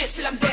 Hold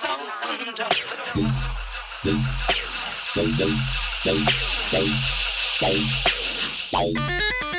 Don't, don't.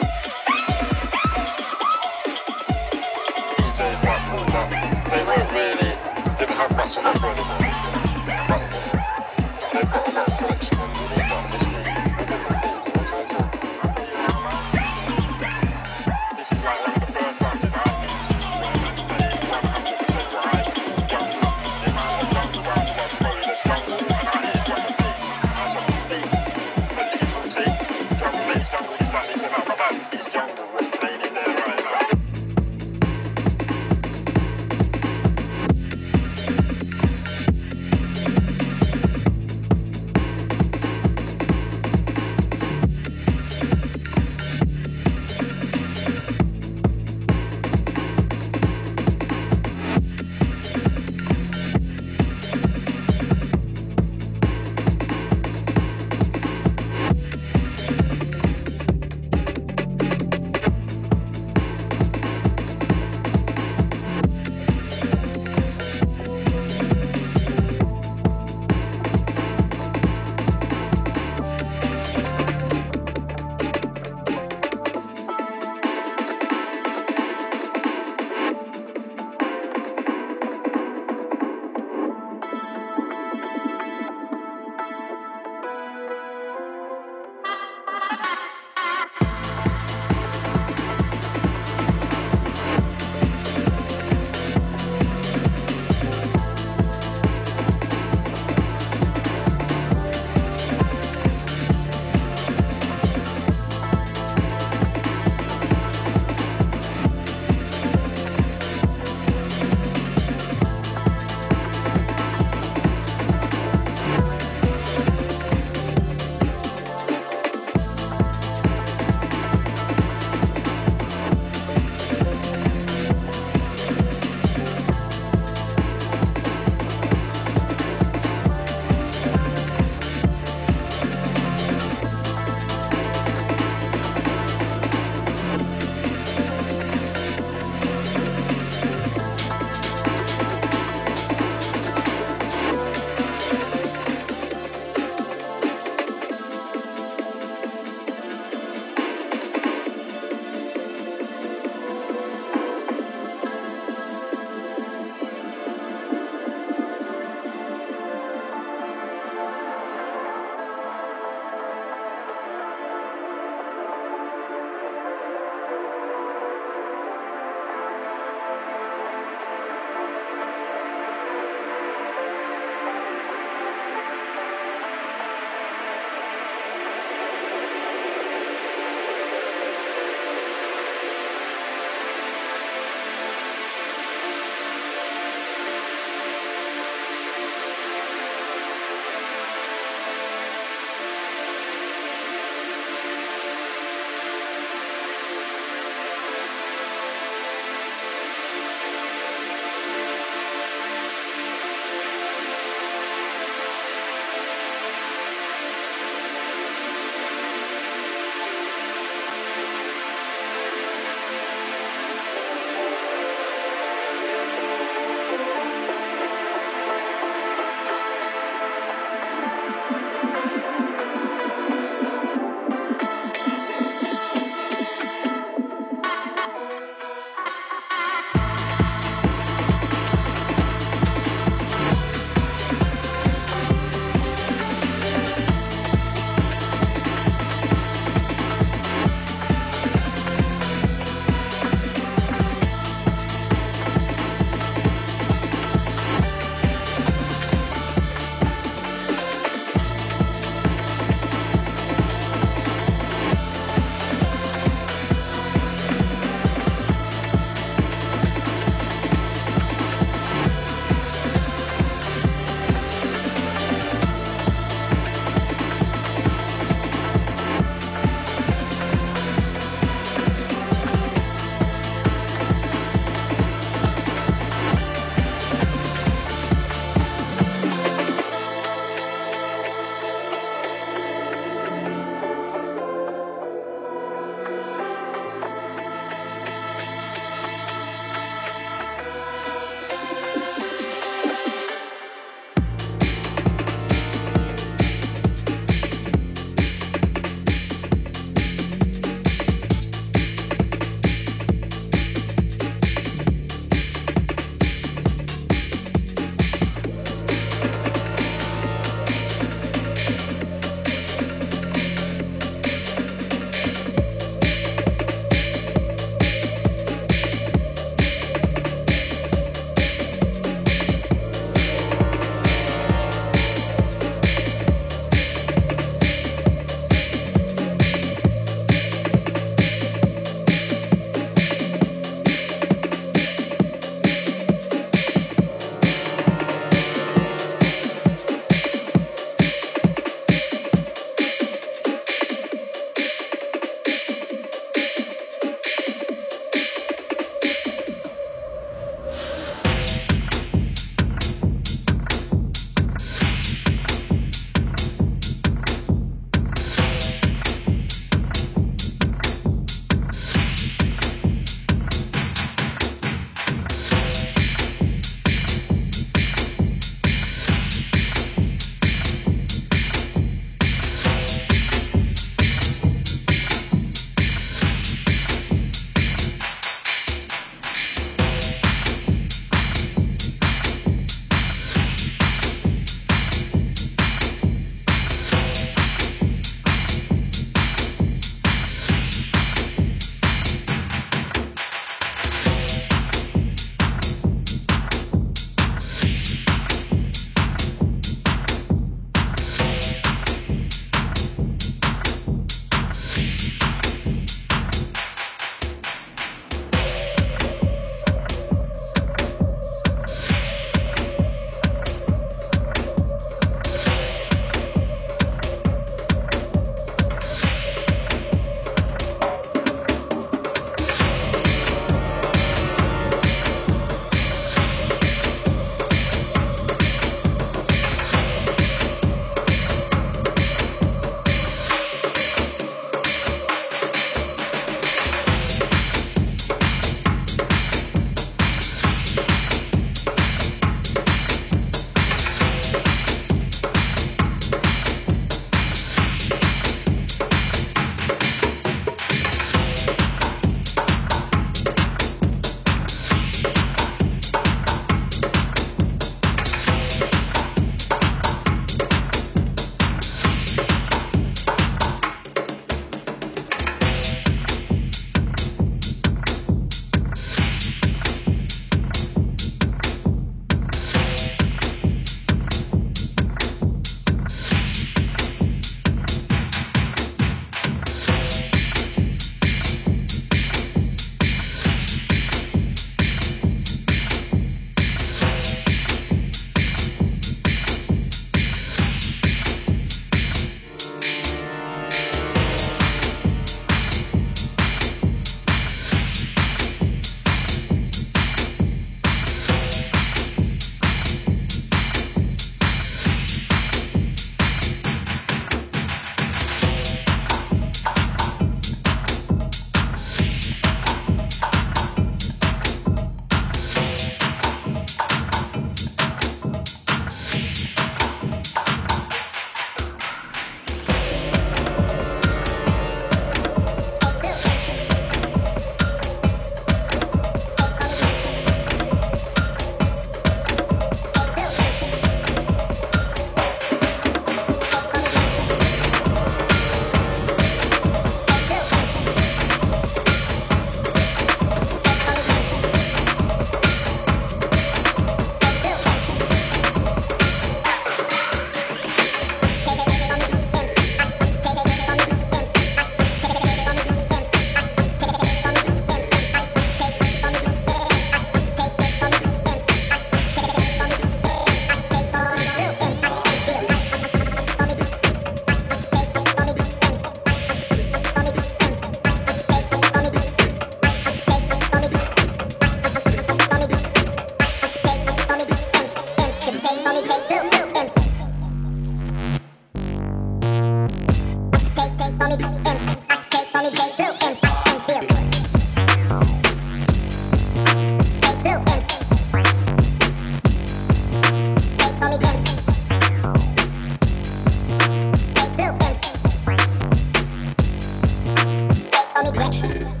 exact.